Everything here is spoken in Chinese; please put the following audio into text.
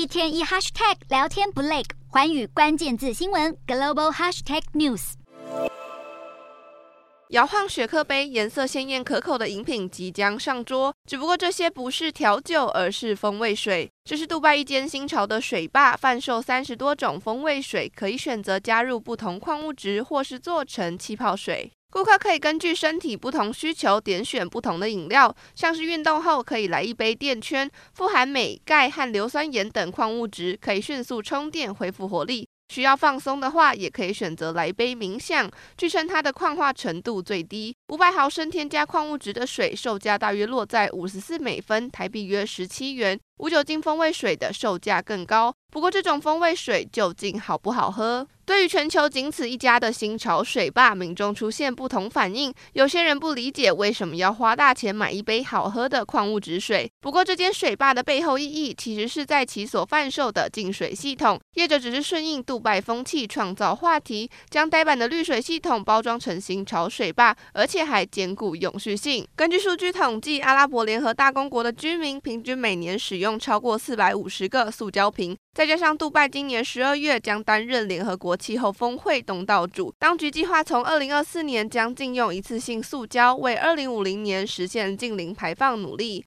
一天一 hashtag 聊天不累，寰宇关键字新闻 global hashtag news。摇晃雪克杯，颜色鲜艳可口的饮品即将上桌。只不过这些不是调酒，而是风味水。这是杜拜一间新潮的水吧，贩售三十多种风味水，可以选择加入不同矿物质，或是做成气泡水。顾客可以根据身体不同需求点选不同的饮料，像是运动后可以来一杯电圈，富含镁、钙和硫酸盐等矿物质，可以迅速充电恢复活力。需要放松的话，也可以选择来一杯冥想。据称它的矿化程度最低，五百毫升添加矿物质的水，售价大约落在五十四美分，台币约十七元。无酒精风味水的售价更高，不过这种风味水究竟好不好喝？对于全球仅此一家的新潮水坝，民众出现不同反应。有些人不理解为什么要花大钱买一杯好喝的矿物质水。不过，这间水坝的背后意义其实是在其所贩售的净水系统。业者只是顺应杜拜风气，创造话题，将呆板的滤水系统包装成新潮水坝，而且还兼顾永续性。根据数据统计，阿拉伯联合大公国的居民平均每年使用超过四百五十个塑胶瓶，再加上杜拜今年十二月将担任联合国气候峰会东道主，当局计划从二零二四年将禁用一次性塑胶，为二零五零年实现净零排放努力。